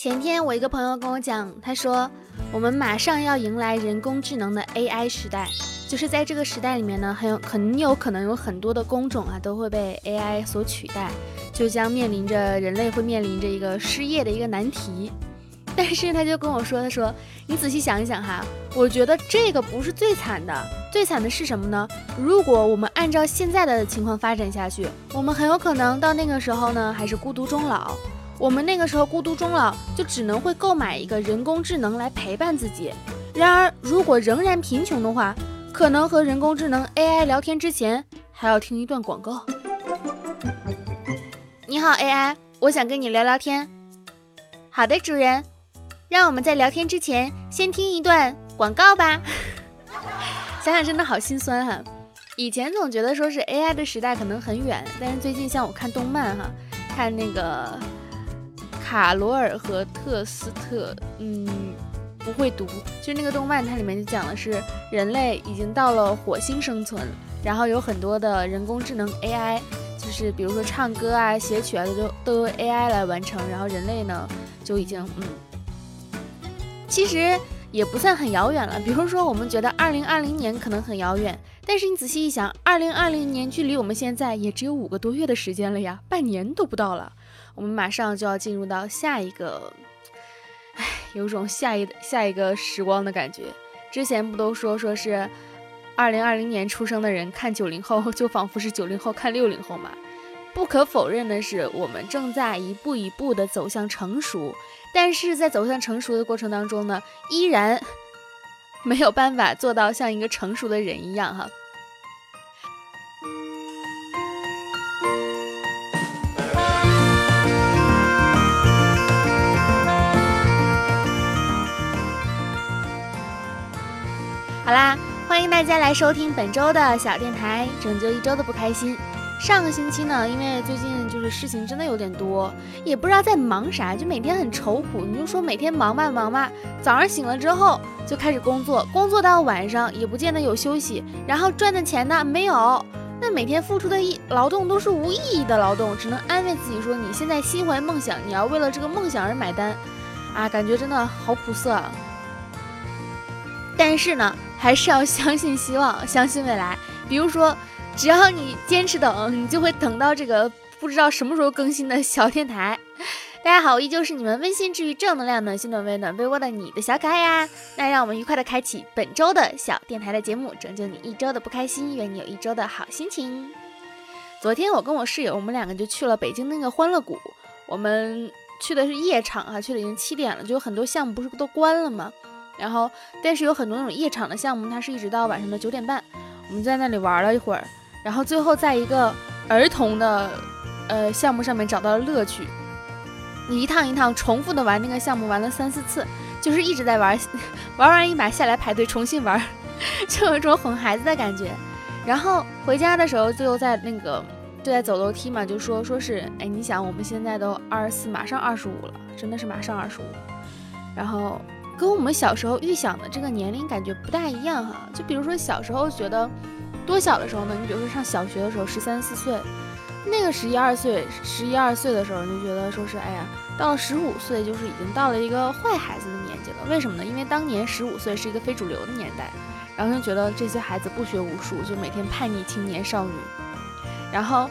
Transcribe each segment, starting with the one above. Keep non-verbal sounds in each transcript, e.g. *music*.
前天我一个朋友跟我讲，他说我们马上要迎来人工智能的 AI 时代，就是在这个时代里面呢，很有很有可能有很多的工种啊都会被 AI 所取代，就将面临着人类会面临着一个失业的一个难题。但是他就跟我说，他说你仔细想一想哈，我觉得这个不是最惨的，最惨的是什么呢？如果我们按照现在的情况发展下去，我们很有可能到那个时候呢还是孤独终老。我们那个时候孤独终老，就只能会购买一个人工智能来陪伴自己。然而，如果仍然贫穷的话，可能和人工智能 AI 聊天之前，还要听一段广告。你好，AI，我想跟你聊聊天。好的，主人，让我们在聊天之前先听一段广告吧。*laughs* 想想真的好心酸哈。以前总觉得说是 AI 的时代可能很远，但是最近像我看动漫哈，看那个。卡罗尔和特斯特，嗯，不会读，就是那个动漫，它里面就讲的是人类已经到了火星生存，然后有很多的人工智能 AI，就是比如说唱歌啊、写曲啊，都都由 AI 来完成，然后人类呢就已经，嗯，其实也不算很遥远了。比如说我们觉得二零二零年可能很遥远，但是你仔细一想，二零二零年距离我们现在也只有五个多月的时间了呀，半年都不到了。我们马上就要进入到下一个，唉，有种下一下一个时光的感觉。之前不都说说是二零二零年出生的人看九零后，*laughs* 就仿佛是九零后看六零后嘛？不可否认的是，我们正在一步一步的走向成熟，但是在走向成熟的过程当中呢，依然 *laughs* 没有办法做到像一个成熟的人一样哈。好啦，欢迎大家来收听本周的小电台，拯救一周的不开心。上个星期呢，因为最近就是事情真的有点多，也不知道在忙啥，就每天很愁苦。你就说每天忙吧忙吧，早上醒了之后就开始工作，工作到晚上也不见得有休息，然后赚的钱呢没有，那每天付出的意劳动都是无意义的劳动，只能安慰自己说你现在心怀梦想，你要为了这个梦想而买单，啊，感觉真的好苦涩。啊。但是呢。还是要 *laughs* 相信希望，相信未来。比如说，只要你坚持等，你就会等到这个不知道什么时候更新的小电台。大家好，依旧是你们温馨治愈、正能量、暖心暖胃暖被窝的你的小可爱呀。那让我们愉快的开启本周的小电台的节目，拯救你一周的不开心，愿你有一周的好心情。昨天我跟我室友，我们两个就去了北京那个欢乐谷。我们去的是夜场啊，去了已经七点了，就有很多项目不是都关了吗？然后，但是有很多那种夜场的项目，它是一直到晚上的九点半。我们在那里玩了一会儿，然后最后在一个儿童的呃项目上面找到了乐趣。你一趟一趟重复的玩那个项目，玩了三四次，就是一直在玩，*laughs* 玩完一把下来排队重新玩，*laughs* 就有一种哄孩子的感觉。然后回家的时候，最后在那个就在走楼梯嘛，就说说是，哎，你想我们现在都二十四，马上二十五了，真的是马上二十五，然后。跟我们小时候预想的这个年龄感觉不大一样哈，就比如说小时候觉得多小的时候呢？你比如说上小学的时候十三四岁，那个十一二岁，十一二岁的时候你就觉得说是哎呀，到了十五岁就是已经到了一个坏孩子的年纪了。为什么呢？因为当年十五岁是一个非主流的年代，然后就觉得这些孩子不学无术，就每天叛逆青年少女。然后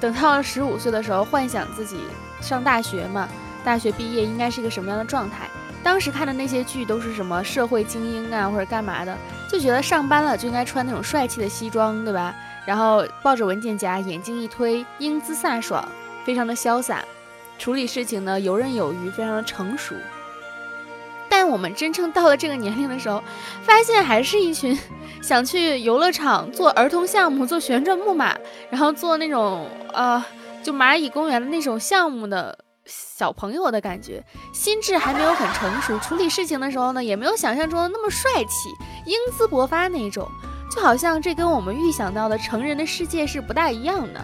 等到了十五岁的时候，幻想自己上大学嘛，大学毕业应该是一个什么样的状态？当时看的那些剧都是什么社会精英啊，或者干嘛的，就觉得上班了就应该穿那种帅气的西装，对吧？然后抱着文件夹，眼睛一推，英姿飒爽，非常的潇洒，处理事情呢游刃有余，非常的成熟。但我们真正到了这个年龄的时候，发现还是一群想去游乐场做儿童项目，做旋转木马，然后做那种呃，就蚂蚁公园的那种项目的。小朋友的感觉，心智还没有很成熟，处理事情的时候呢，也没有想象中的那么帅气、英姿勃发那种，就好像这跟我们预想到的成人的世界是不大一样的。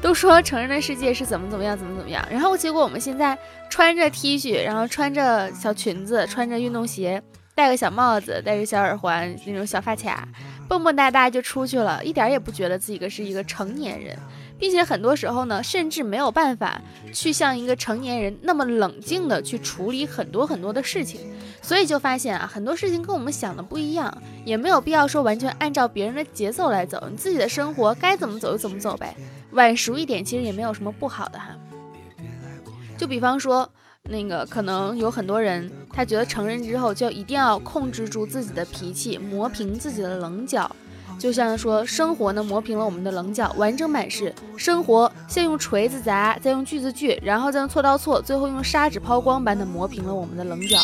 都说成人的世界是怎么怎么样，怎么怎么样，然后结果我们现在穿着 T 恤，然后穿着小裙子，穿着运动鞋，戴个小帽子，戴着小耳环，那种小发卡，蹦蹦哒哒就出去了，一点也不觉得自己个是一个成年人。并且很多时候呢，甚至没有办法去像一个成年人那么冷静的去处理很多很多的事情，所以就发现啊，很多事情跟我们想的不一样，也没有必要说完全按照别人的节奏来走，你自己的生活该怎么走就怎么走呗，晚熟一点其实也没有什么不好的哈。就比方说，那个可能有很多人，他觉得成人之后就一定要控制住自己的脾气，磨平自己的棱角。就像说，生活呢磨平了我们的棱角，完整版是生活先用锤子砸，再用锯子锯，然后再用锉刀锉，最后用砂纸抛光般的磨平了我们的棱角。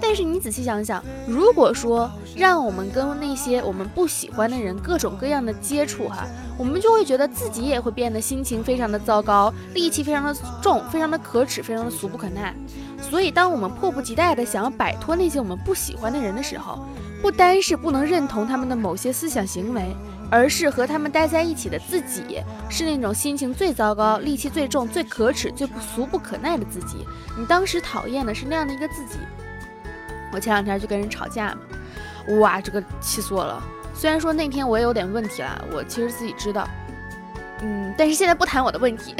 但是你仔细想想，如果说让我们跟那些我们不喜欢的人各种各样的接触哈，我们就会觉得自己也会变得心情非常的糟糕，戾气非常的重，非常的可耻，非常的俗不可耐。所以，当我们迫不及待的想要摆脱那些我们不喜欢的人的时候，不单是不能认同他们的某些思想行为，而是和他们待在一起的自己是那种心情最糟糕、戾气最重、最可耻、最不俗不可耐的自己。你当时讨厌的是那样的一个自己。我前两天就跟人吵架嘛，哇，这个气死我了。虽然说那天我也有点问题啦，我其实自己知道，嗯，但是现在不谈我的问题。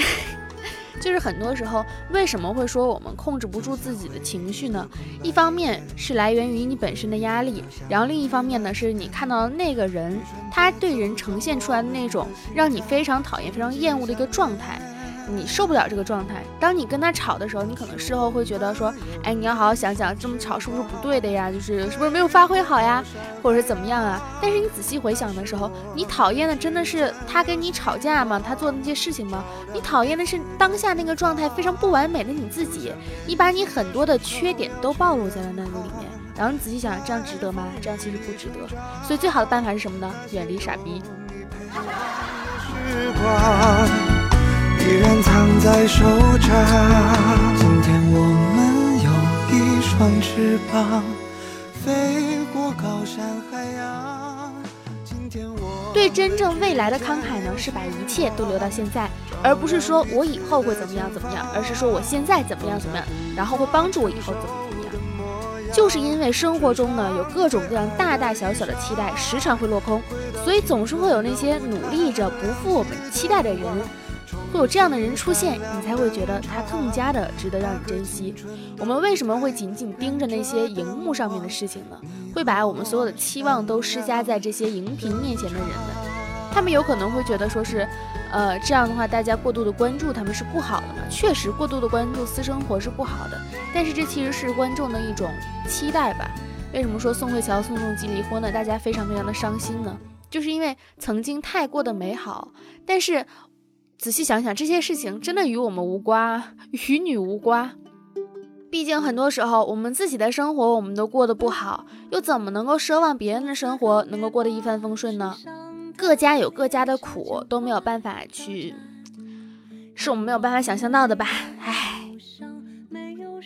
就是很多时候，为什么会说我们控制不住自己的情绪呢？一方面是来源于你本身的压力，然后另一方面呢，是你看到那个人，他对人呈现出来的那种让你非常讨厌、非常厌恶的一个状态。你受不了这个状态。当你跟他吵的时候，你可能事后会觉得说，哎，你要好好想想，这么吵是不是不对的呀？就是是不是没有发挥好呀，或者是怎么样啊？但是你仔细回想的时候，你讨厌的真的是他跟你吵架吗？他做的那些事情吗？你讨厌的是当下那个状态非常不完美的你自己。你把你很多的缺点都暴露在了那个里面，然后你仔细想，这样值得吗？这样其实不值得。所以最好的办法是什么呢？远离傻逼。依然藏在手掌。今天我们有一双翅膀，飞过高山海洋。今天我对真正未来的慷慨呢，是把一切都留到现在，而不是说我以后会怎么样怎么样，而是说我现在怎么样怎么样，然后会帮助我以后怎么怎么样。就是因为生活中呢有各种各样大大小小的期待，时常会落空，所以总是会有那些努力着不负我们期待的人。会有这样的人出现，你才会觉得他更加的值得让你珍惜。我们为什么会紧紧盯着那些荧幕上面的事情呢？会把我们所有的期望都施加在这些荧屏面前的人们，他们有可能会觉得说是，呃，这样的话大家过度的关注他们是不好的嘛？确实，过度的关注私生活是不好的，但是这其实是观众的一种期待吧？为什么说宋慧乔、宋仲基离婚了，大家非常非常的伤心呢？就是因为曾经太过的美好，但是。仔细想想，这些事情真的与我们无关，与你无关。毕竟很多时候，我们自己的生活我们都过得不好，又怎么能够奢望别人的生活能够过得一帆风顺呢？各家有各家的苦，都没有办法去，是我们没有办法想象到的吧？唉。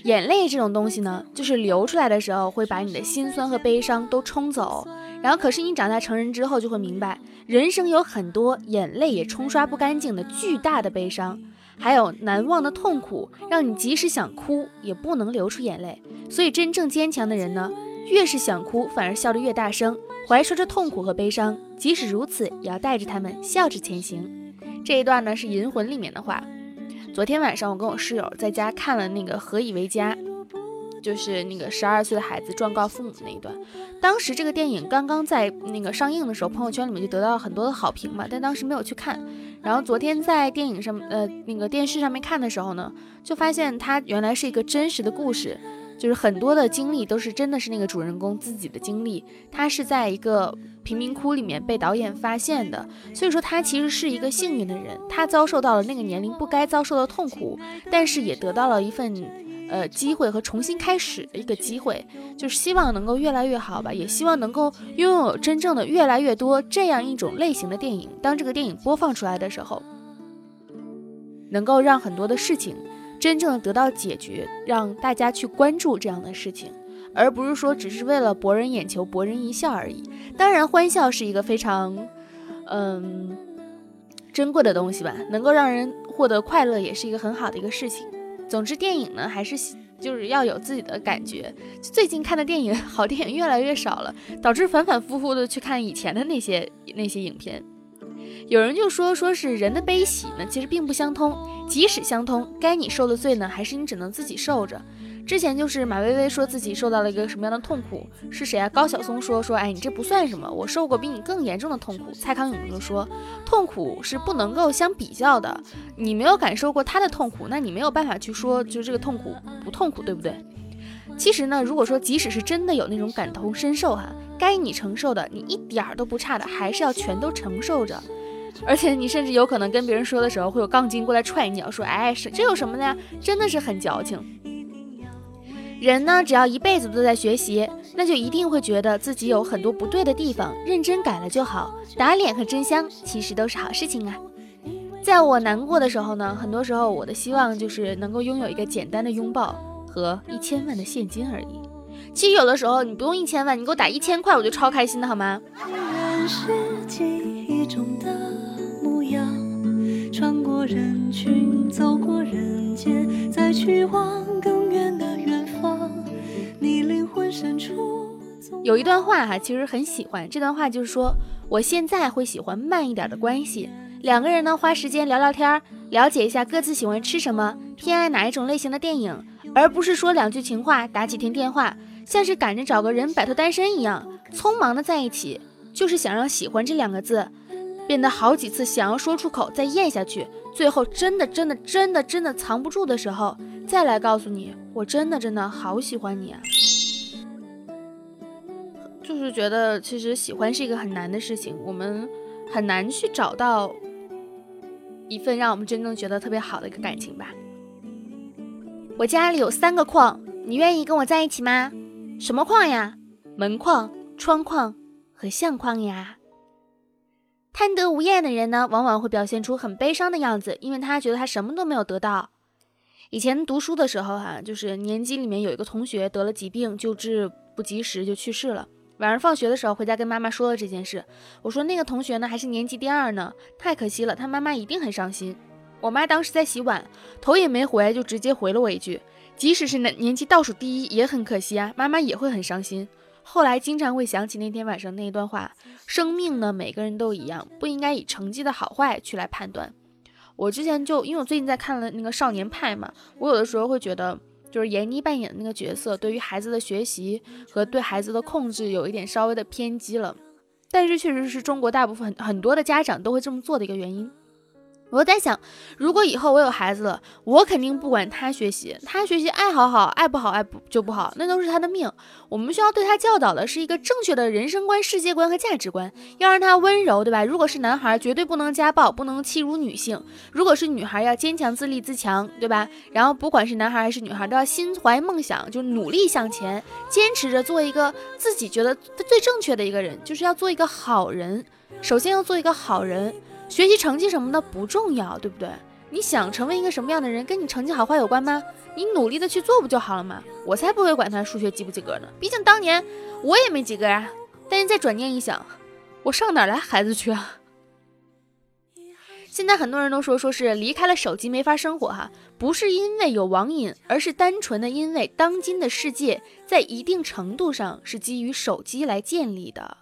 眼泪这种东西呢，就是流出来的时候会把你的心酸和悲伤都冲走，然后可是你长大成人之后就会明白，人生有很多眼泪也冲刷不干净的巨大的悲伤，还有难忘的痛苦，让你即使想哭也不能流出眼泪。所以真正坚强的人呢，越是想哭反而笑得越大声，怀揣着痛苦和悲伤，即使如此也要带着他们笑着前行。这一段呢是《银魂》里面的话。昨天晚上，我跟我室友在家看了那个《何以为家》，就是那个十二岁的孩子状告父母那一段。当时这个电影刚刚在那个上映的时候，朋友圈里面就得到了很多的好评嘛，但当时没有去看。然后昨天在电影上，呃，那个电视上面看的时候呢，就发现它原来是一个真实的故事。就是很多的经历都是真的是那个主人公自己的经历，他是在一个贫民窟里面被导演发现的，所以说他其实是一个幸运的人，他遭受到了那个年龄不该遭受的痛苦，但是也得到了一份呃机会和重新开始的一个机会，就是希望能够越来越好吧，也希望能够拥有真正的越来越多这样一种类型的电影，当这个电影播放出来的时候，能够让很多的事情。真正的得到解决，让大家去关注这样的事情，而不是说只是为了博人眼球、博人一笑而已。当然，欢笑是一个非常，嗯，珍贵的东西吧，能够让人获得快乐，也是一个很好的一个事情。总之，电影呢，还是就是要有自己的感觉。最近看的电影，*laughs* 好电影越来越少了，导致反反复复的去看以前的那些那些影片。有人就说，说是人的悲喜呢，其实并不相通。即使相通，该你受的罪呢，还是你只能自己受着。之前就是马薇薇说自己受到了一个什么样的痛苦，是谁啊？高晓松说说，哎，你这不算什么，我受过比你更严重的痛苦。蔡康永就说，痛苦是不能够相比较的，你没有感受过他的痛苦，那你没有办法去说，就这个痛苦不痛苦，对不对？其实呢，如果说即使是真的有那种感同身受哈，该你承受的，你一点儿都不差的，还是要全都承受着。而且你甚至有可能跟别人说的时候，会有杠精过来踹你，说，哎，是这有什么的呀？真的是很矫情。人呢，只要一辈子都在学习，那就一定会觉得自己有很多不对的地方，认真改了就好。打脸和真香其实都是好事情啊。在我难过的时候呢，很多时候我的希望就是能够拥有一个简单的拥抱和一千万的现金而已。其实有的时候你不用一千万，你给我打一千块，我就超开心的好吗？穿过人群，走过人间，再去往有一段话哈，其实很喜欢。这段话就是说，我现在会喜欢慢一点的关系。两个人呢，花时间聊聊天，了解一下各自喜欢吃什么，偏爱哪一种类型的电影，而不是说两句情话，打几天电话，像是赶着找个人摆脱单身一样，匆忙的在一起，就是想让喜欢这两个字。变得好几次想要说出口，再咽下去，最后真的真的真的真的藏不住的时候，再来告诉你，我真的真的好喜欢你啊！就是觉得其实喜欢是一个很难的事情，我们很难去找到一份让我们真正觉得特别好的一个感情吧。我家里有三个矿，你愿意跟我在一起吗？什么矿呀？门框、窗框和相框呀。贪得无厌的人呢，往往会表现出很悲伤的样子，因为他觉得他什么都没有得到。以前读书的时候，哈，就是年级里面有一个同学得了疾病，救治不及时就去世了。晚上放学的时候回家跟妈妈说了这件事，我说那个同学呢还是年级第二呢，太可惜了，他妈妈一定很伤心。我妈当时在洗碗，头也没回就直接回了我一句：即使是年年级倒数第一也很可惜啊，妈妈也会很伤心。后来经常会想起那天晚上那一段话：生命呢，每个人都一样，不应该以成绩的好坏去来判断。我之前就因为我最近在看了那个《少年派》嘛，我有的时候会觉得，就是闫妮扮演的那个角色，对于孩子的学习和对孩子的控制有一点稍微的偏激了。但是确实是中国大部分很多的家长都会这么做的一个原因。我在想，如果以后我有孩子了，我肯定不管他学习，他学习爱好好，爱不好爱不就不好，那都是他的命。我们需要对他教导的是一个正确的人生观、世界观和价值观，要让他温柔，对吧？如果是男孩，绝对不能家暴，不能欺辱女性；如果是女孩，要坚强、自立、自强，对吧？然后不管是男孩还是女孩，都要心怀梦想，就努力向前，坚持着做一个自己觉得最正确的一个人，就是要做一个好人。首先要做一个好人。学习成绩什么的不重要，对不对？你想成为一个什么样的人，跟你成绩好坏有关吗？你努力的去做不就好了吗？我才不会管他数学及不及格呢，毕竟当年我也没及格啊。但是再转念一想，我上哪来孩子去啊？现在很多人都说，说是离开了手机没法生活哈，不是因为有网瘾，而是单纯的因为当今的世界在一定程度上是基于手机来建立的。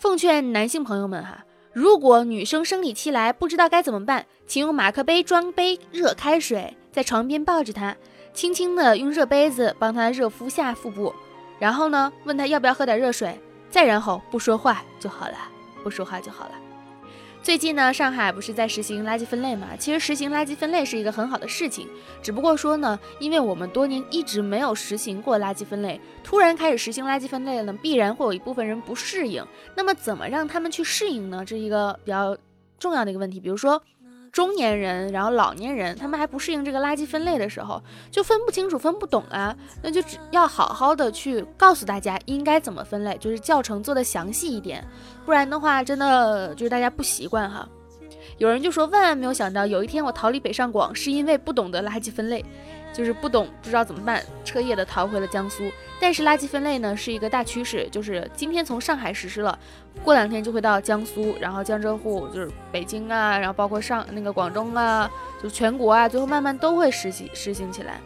奉劝男性朋友们哈，如果女生生理期来不知道该怎么办，请用马克杯装杯热开水，在床边抱着她，轻轻的用热杯子帮她热敷下腹部，然后呢，问她要不要喝点热水，再然后不说话就好了，不说话就好了。最近呢，上海不是在实行垃圾分类嘛？其实实行垃圾分类是一个很好的事情，只不过说呢，因为我们多年一直没有实行过垃圾分类，突然开始实行垃圾分类了呢，必然会有一部分人不适应。那么怎么让他们去适应呢？这是一个比较重要的一个问题。比如说。中年人，然后老年人，他们还不适应这个垃圾分类的时候，就分不清楚、分不懂啊，那就只要好好的去告诉大家应该怎么分类，就是教程做的详细一点，不然的话，真的就是大家不习惯哈。有人就说，万万没有想到，有一天我逃离北上广，是因为不懂得垃圾分类。就是不懂，不知道怎么办，彻夜的逃回了江苏。但是垃圾分类呢是一个大趋势，就是今天从上海实施了，过两天就会到江苏，然后江浙沪就是北京啊，然后包括上那个广东啊，就全国啊，最后慢慢都会实行实行起来。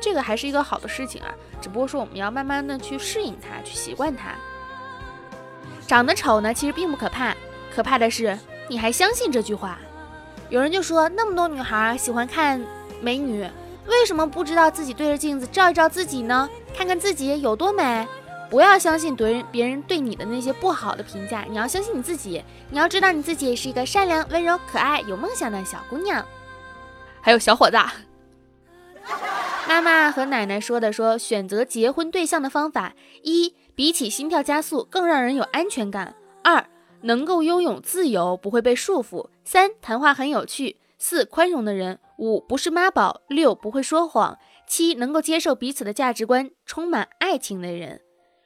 这个还是一个好的事情啊，只不过说我们要慢慢的去适应它，去习惯它。长得丑呢，其实并不可怕，可怕的是你还相信这句话。有人就说，那么多女孩喜欢看美女，为什么不知道自己对着镜子照一照自己呢？看看自己有多美。不要相信别人别人对你的那些不好的评价，你要相信你自己。你要知道你自己是一个善良、温柔、可爱、有梦想的小姑娘。还有小伙子，*laughs* 妈妈和奶奶说的说，选择结婚对象的方法：一，比起心跳加速更让人有安全感；二，能够拥有自由，不会被束缚；三，谈话很有趣；四，宽容的人；五，不是妈宝；六，不会说谎；七，能够接受彼此的价值观，充满爱情的人。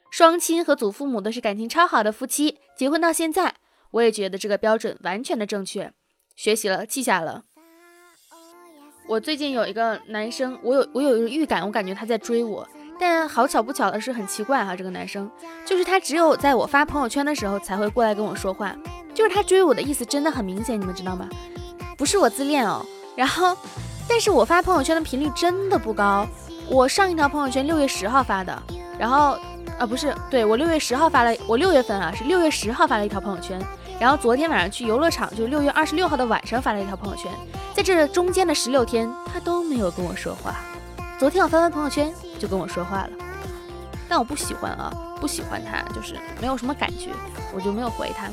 双亲和祖父母都是感情超好的夫妻，结婚到现在，我也觉得这个标准完全的正确，学习了，记下了。我最近有一个男生，我有我有一个预感，我感觉他在追我，但好巧不巧的是很奇怪哈，这个男生就是他只有在我发朋友圈的时候才会过来跟我说话，就是他追我的意思真的很明显，你们知道吗？不是我自恋哦，然后，但是我发朋友圈的频率真的不高，我上一条朋友圈六月十号发的，然后。啊，不是，对我六月十号发了，我六月份啊是六月十号发了一条朋友圈，然后昨天晚上去游乐场，就是六月二十六号的晚上发了一条朋友圈，在这中间的十六天，他都没有跟我说话。昨天我发完朋友圈就跟我说话了，但我不喜欢啊，不喜欢他，就是没有什么感觉，我就没有回他。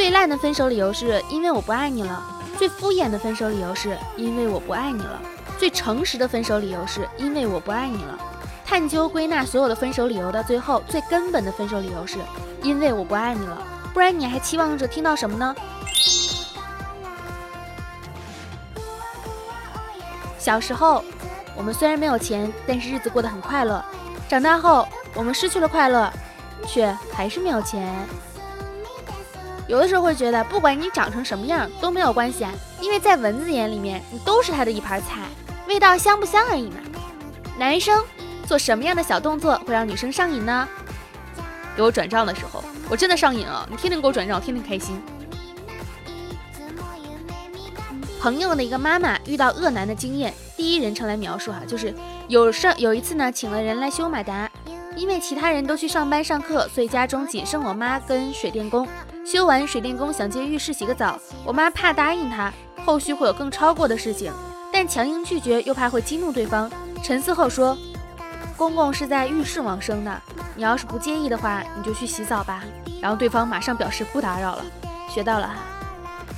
最烂的分手理由是因为我不爱你了，最敷衍的分手理由是因为我不爱你了。最诚实的分手理由是因为我不爱你了。探究归纳所有的分手理由到最后，最根本的分手理由是因为我不爱你了。不然你还期望着听到什么呢？小时候，我们虽然没有钱，但是日子过得很快乐。长大后，我们失去了快乐，却还是没有钱。有的时候会觉得，不管你长成什么样都没有关系啊，因为在蚊子眼里面，你都是它的一盘菜。味道香不香而已嘛。男生做什么样的小动作会让女生上瘾呢？给我转账的时候，我真的上瘾了。你天天给我转账，我天天开心。朋友的一个妈妈遇到恶男的经验，第一人称来描述哈，就是有上有一次呢，请了人来修马达，因为其他人都去上班上课，所以家中仅剩我妈跟水电工。修完，水电工想进浴室洗个澡，我妈怕答应他，后续会有更超过的事情。但强硬拒绝又怕会激怒对方，沉思后说：“公公是在浴室往生的，你要是不介意的话，你就去洗澡吧。”然后对方马上表示不打扰了。学到了哈。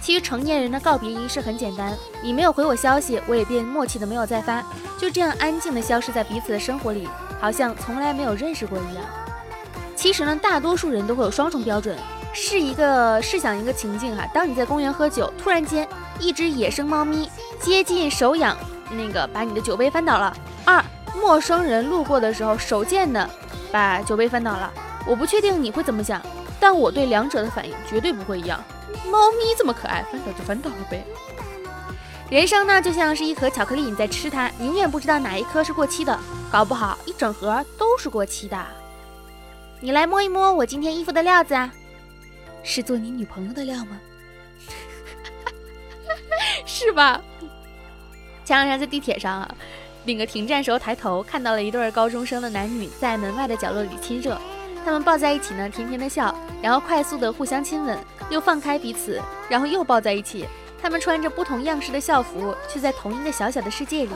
其实成年人的告别仪式很简单，你没有回我消息，我也便默契的没有再发，就这样安静的消失在彼此的生活里，好像从来没有认识过一样。其实呢，大多数人都会有双重标准。是一个试想一个情境哈，当你在公园喝酒，突然间一只野生猫咪接近手痒，那个把你的酒杯翻倒了。二，陌生人路过的时候手贱的把酒杯翻倒了。我不确定你会怎么想，但我对两者的反应绝对不会一样。猫咪这么可爱，翻倒就翻倒了呗。人生呢就像是一盒巧克力，你在吃它，你永远不知道哪一颗是过期的，搞不好一整盒都是过期的。你来摸一摸我今天衣服的料子啊。是做你女朋友的料吗？*laughs* 是吧？前两天在地铁上啊，那个停站时候抬头看到了一对高中生的男女在门外的角落里亲热，他们抱在一起呢，甜甜的笑，然后快速的互相亲吻，又放开彼此，然后又抱在一起。他们穿着不同样式的校服，却在同一个小小的世界里。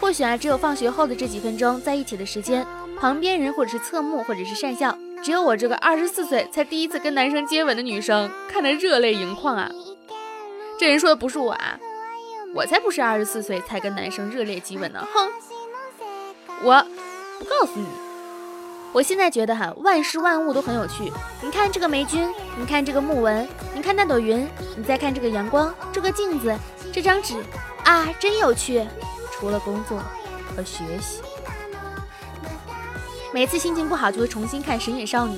或许啊，只有放学后的这几分钟在一起的时间，旁边人或者是侧目，或者是讪笑。只有我这个二十四岁才第一次跟男生接吻的女生看得热泪盈眶啊！这人说的不是我啊，我才不是二十四岁才跟男生热烈接吻呢！哼，我不告诉你。我现在觉得哈，万事万物都很有趣。你看这个霉菌，你看这个木纹，你看那朵云，你再看这个阳光，这个镜子，这张纸啊，真有趣。除了工作和学习。每次心情不好，就会重新看《神隐少女》。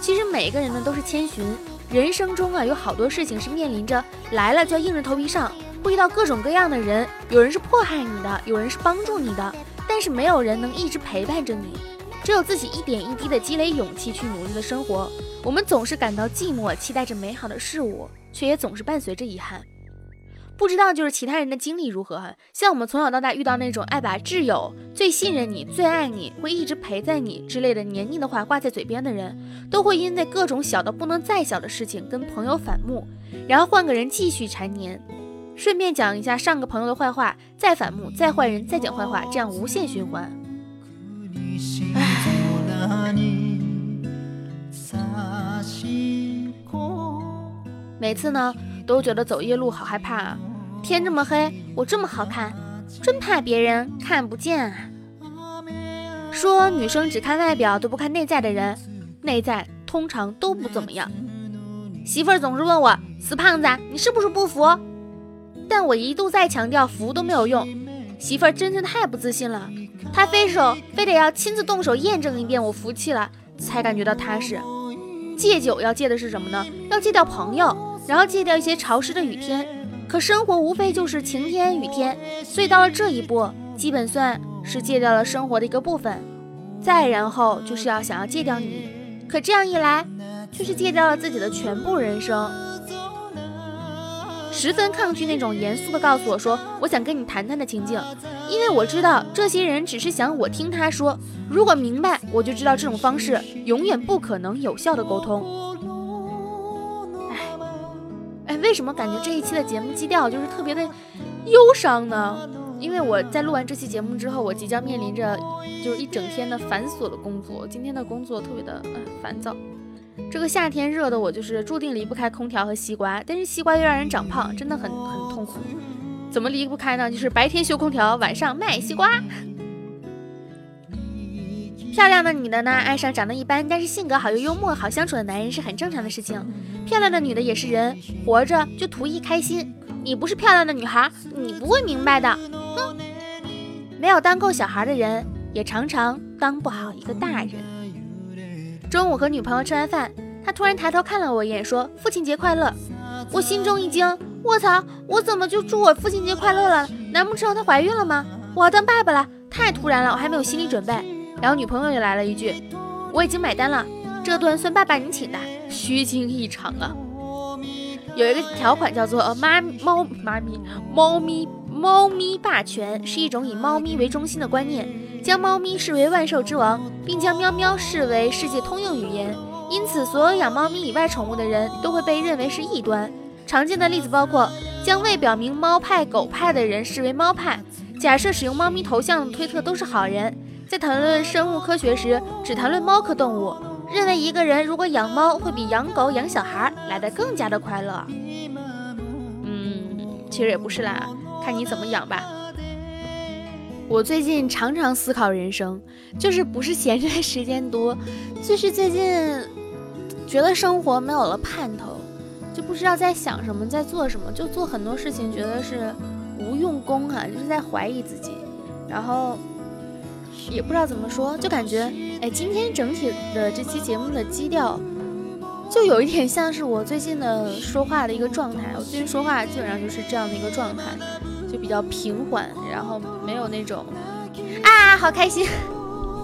其实每个人呢都是千寻，人生中啊有好多事情是面临着来了就要硬着头皮上，会遇到各种各样的人，有人是迫害你的，有人是帮助你的，但是没有人能一直陪伴着你，只有自己一点一滴的积累勇气去努力的生活。我们总是感到寂寞，期待着美好的事物，却也总是伴随着遗憾。不知道就是其他人的经历如何哈。像我们从小到大遇到那种爱把挚友、最信任你、最爱你、会一直陪在你之类的黏腻的话挂在嘴边的人，都会因为各种小的不能再小的事情跟朋友反目，然后换个人继续缠黏。顺便讲一下上个朋友的坏话，再反目，再换人，再讲坏话，这样无限循环。唉每次呢，都觉得走夜路好害怕啊！天这么黑，我这么好看，真怕别人看不见啊！说女生只看外表都不看内在的人，内在通常都不怎么样。媳妇儿总是问我：“死胖子，你是不是不服？”但我一度再强调服都没有用，媳妇儿真的太不自信了，她非手非得要亲自动手验证一遍我服气了，才感觉到踏实。戒酒要戒的是什么呢？要戒掉朋友。然后戒掉一些潮湿的雨天，可生活无非就是晴天雨天，所以到了这一步，基本算是戒掉了生活的一个部分。再然后就是要想要戒掉你，可这样一来，却是戒掉了自己的全部人生。十分抗拒那种严肃的告诉我说我想跟你谈谈的情境，因为我知道这些人只是想我听他说。如果明白，我就知道这种方式永远不可能有效的沟通。哎，哎为什么感觉这一期的节目基调就是特别的忧伤呢？因为我在录完这期节目之后，我即将面临着就是一整天的繁琐的工作。今天的工作特别的呃烦躁。这个夏天热的我就是注定离不开空调和西瓜，但是西瓜又让人长胖，真的很很痛苦。怎么离不开呢？就是白天修空调，晚上卖西瓜。漂亮的女的呢，爱上长得一般但是性格好又幽默、好相处的男人是很正常的事情。漂亮的女的也是人，活着就图一开心。你不是漂亮的女孩，你不会明白的。哼，没有当够小孩的人，也常常当不好一个大人。中午和女朋友吃完饭，他突然抬头看了我一眼，说：“父亲节快乐。”我心中一惊，卧槽，我怎么就祝我父亲节快乐了？难不成她怀孕了吗？我要当爸爸了，太突然了，我还没有心理准备。然后女朋友又来了一句：“我已经买单了，这顿算爸爸你请的。”虚惊一场啊！有一个条款叫做“妈猫妈咪猫咪猫咪霸权”，是一种以猫咪为中心的观念，将猫咪视为万兽之王，并将喵喵视为世界通用语言。因此，所有养猫咪以外宠物的人都会被认为是异端。常见的例子包括将未表明猫派狗派的人视为猫派，假设使用猫咪头像的推特都是好人。在谈论生物科学时，只谈论猫科动物，认为一个人如果养猫，会比养狗、养小孩来的更加的快乐。嗯，其实也不是啦，看你怎么养吧。我最近常常思考人生，就是不是闲着的时间多，就是最近觉得生活没有了盼头，就不知道在想什么，在做什么，就做很多事情，觉得是无用功啊，就是在怀疑自己，然后。也不知道怎么说，就感觉，哎，今天整体的这期节目的基调，就有一点像是我最近的说话的一个状态。我最近说话基本上就是这样的一个状态，就比较平缓，然后没有那种，啊，好开心，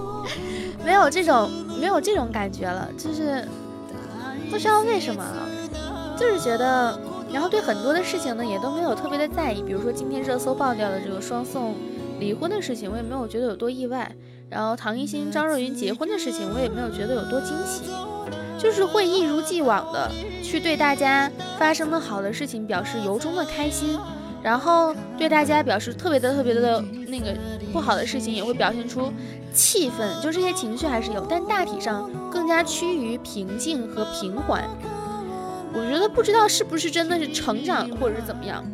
*laughs* 没有这种没有这种感觉了，就是不知道为什么，就是觉得，然后对很多的事情呢也都没有特别的在意，比如说今天热搜爆掉的这个双宋。离婚的事情我也没有觉得有多意外，然后唐艺昕、张若昀结婚的事情我也没有觉得有多惊喜，就是会一如既往的去对大家发生的好的事情表示由衷的开心，然后对大家表示特别的特别的那个不好的事情也会表现出气愤，就这些情绪还是有，但大体上更加趋于平静和平缓。我觉得不知道是不是真的是成长或者是怎么样。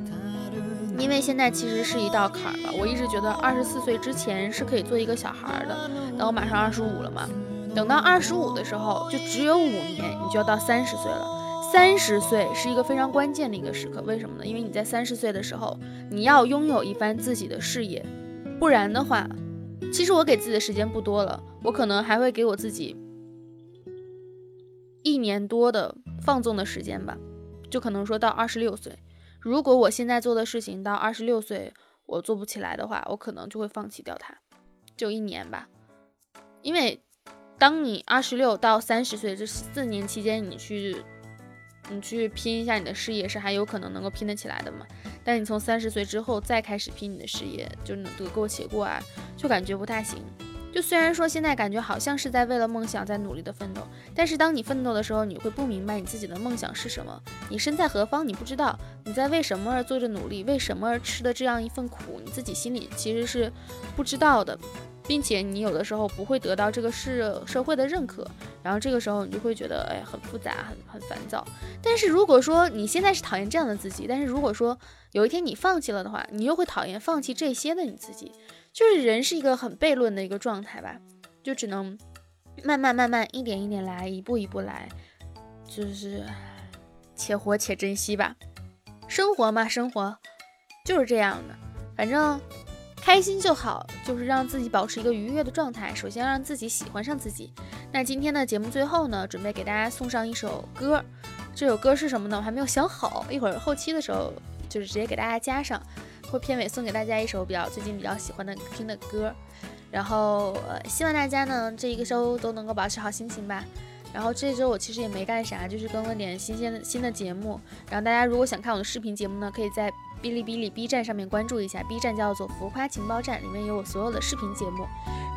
因为现在其实是一道坎儿吧，我一直觉得二十四岁之前是可以做一个小孩的，但我马上二十五了嘛，等到二十五的时候，就只有五年，你就要到三十岁了。三十岁是一个非常关键的一个时刻，为什么呢？因为你在三十岁的时候，你要拥有一番自己的事业，不然的话，其实我给自己的时间不多了，我可能还会给我自己一年多的放纵的时间吧，就可能说到二十六岁。如果我现在做的事情到二十六岁我做不起来的话，我可能就会放弃掉它，就一年吧。因为当你二十六到三十岁这四年期间，你去你去拼一下你的事业是还有可能能够拼得起来的嘛。但你从三十岁之后再开始拼你的事业，就能得过且过啊，就感觉不太行。就虽然说现在感觉好像是在为了梦想在努力的奋斗，但是当你奋斗的时候，你会不明白你自己的梦想是什么，你身在何方，你不知道你在为什么而做着努力，为什么而吃的这样一份苦，你自己心里其实是不知道的。并且你有的时候不会得到这个社社会的认可，然后这个时候你就会觉得哎很复杂，很很烦躁。但是如果说你现在是讨厌这样的自己，但是如果说有一天你放弃了的话，你又会讨厌放弃这些的你自己。就是人是一个很悖论的一个状态吧，就只能慢慢慢慢一点一点来，一步一步来，就是且活且珍惜吧。生活嘛，生活就是这样的，反正。开心就好，就是让自己保持一个愉悦的状态。首先让自己喜欢上自己。那今天的节目最后呢，准备给大家送上一首歌。这首歌是什么呢？我还没有想好，一会儿后期的时候就是直接给大家加上。或片尾送给大家一首比较最近比较喜欢的听的歌。然后呃，希望大家呢这一个周都能够保持好心情吧。然后这周我其实也没干啥，就是更了点新鲜的新的节目。然后大家如果想看我的视频节目呢，可以在。哔哩哔哩 B 站上面关注一下，B 站叫做浮夸情报站，里面有我所有的视频节目。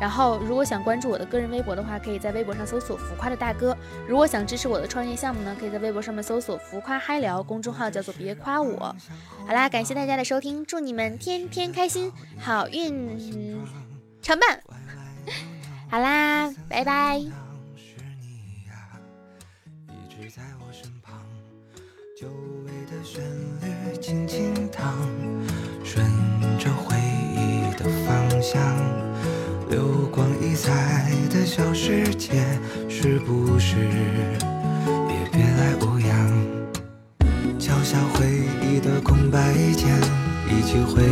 然后，如果想关注我的个人微博的话，可以在微博上搜索“浮夸的大哥”。如果想支持我的创业项目呢，可以在微博上面搜索“浮夸嗨聊”，公众号叫做“别夸我”。好啦，感谢大家的收听，祝你们天天开心，好运常伴。好啦，拜拜。顺着回忆的方向，流光溢彩的小世界，是不是也别来无恙？敲下回忆的空白键，一起回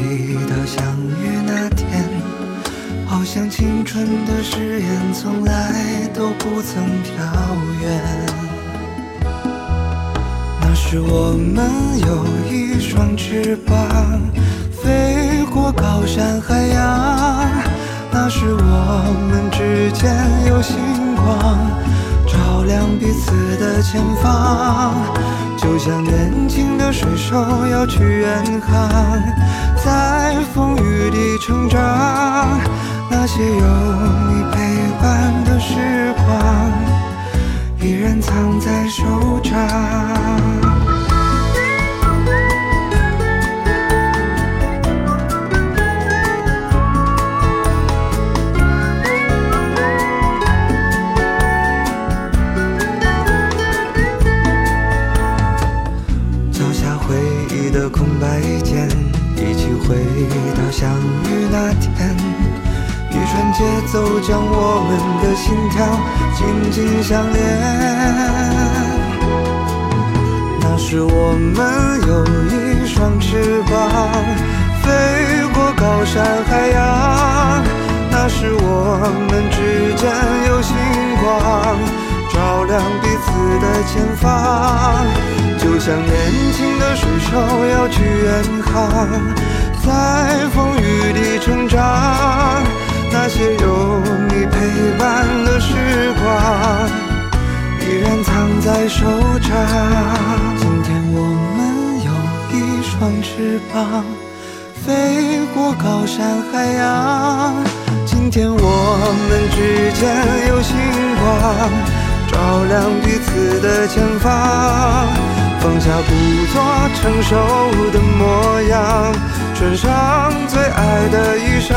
到相遇那天，好像青春的誓言从来都不曾飘远。是我们有一双翅膀，飞过高山海洋。那是我们之间有星光，照亮彼此的前方。就像年轻的水手要去远航，在风雨里成长。那些有你陪伴的时光，依然藏在手掌。相连。那时我们有一双翅膀，飞过高山海洋。那时我们之间有星光，照亮彼此的前方。就像年轻的水手要去远航，在风雨里成长。那些有你陪伴的时光，依然藏在手掌。今天我们有一双翅膀，飞过高山海洋。今天我们之间有星光，照亮彼此的前方。放下故作成熟的模样，穿上最爱的衣裳。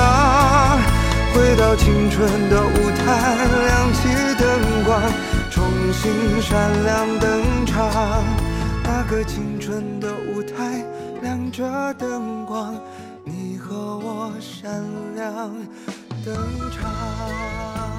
回到青春的舞台，亮起灯光，重新闪亮登场。那个青春的舞台，亮着灯光，你和我闪亮登场。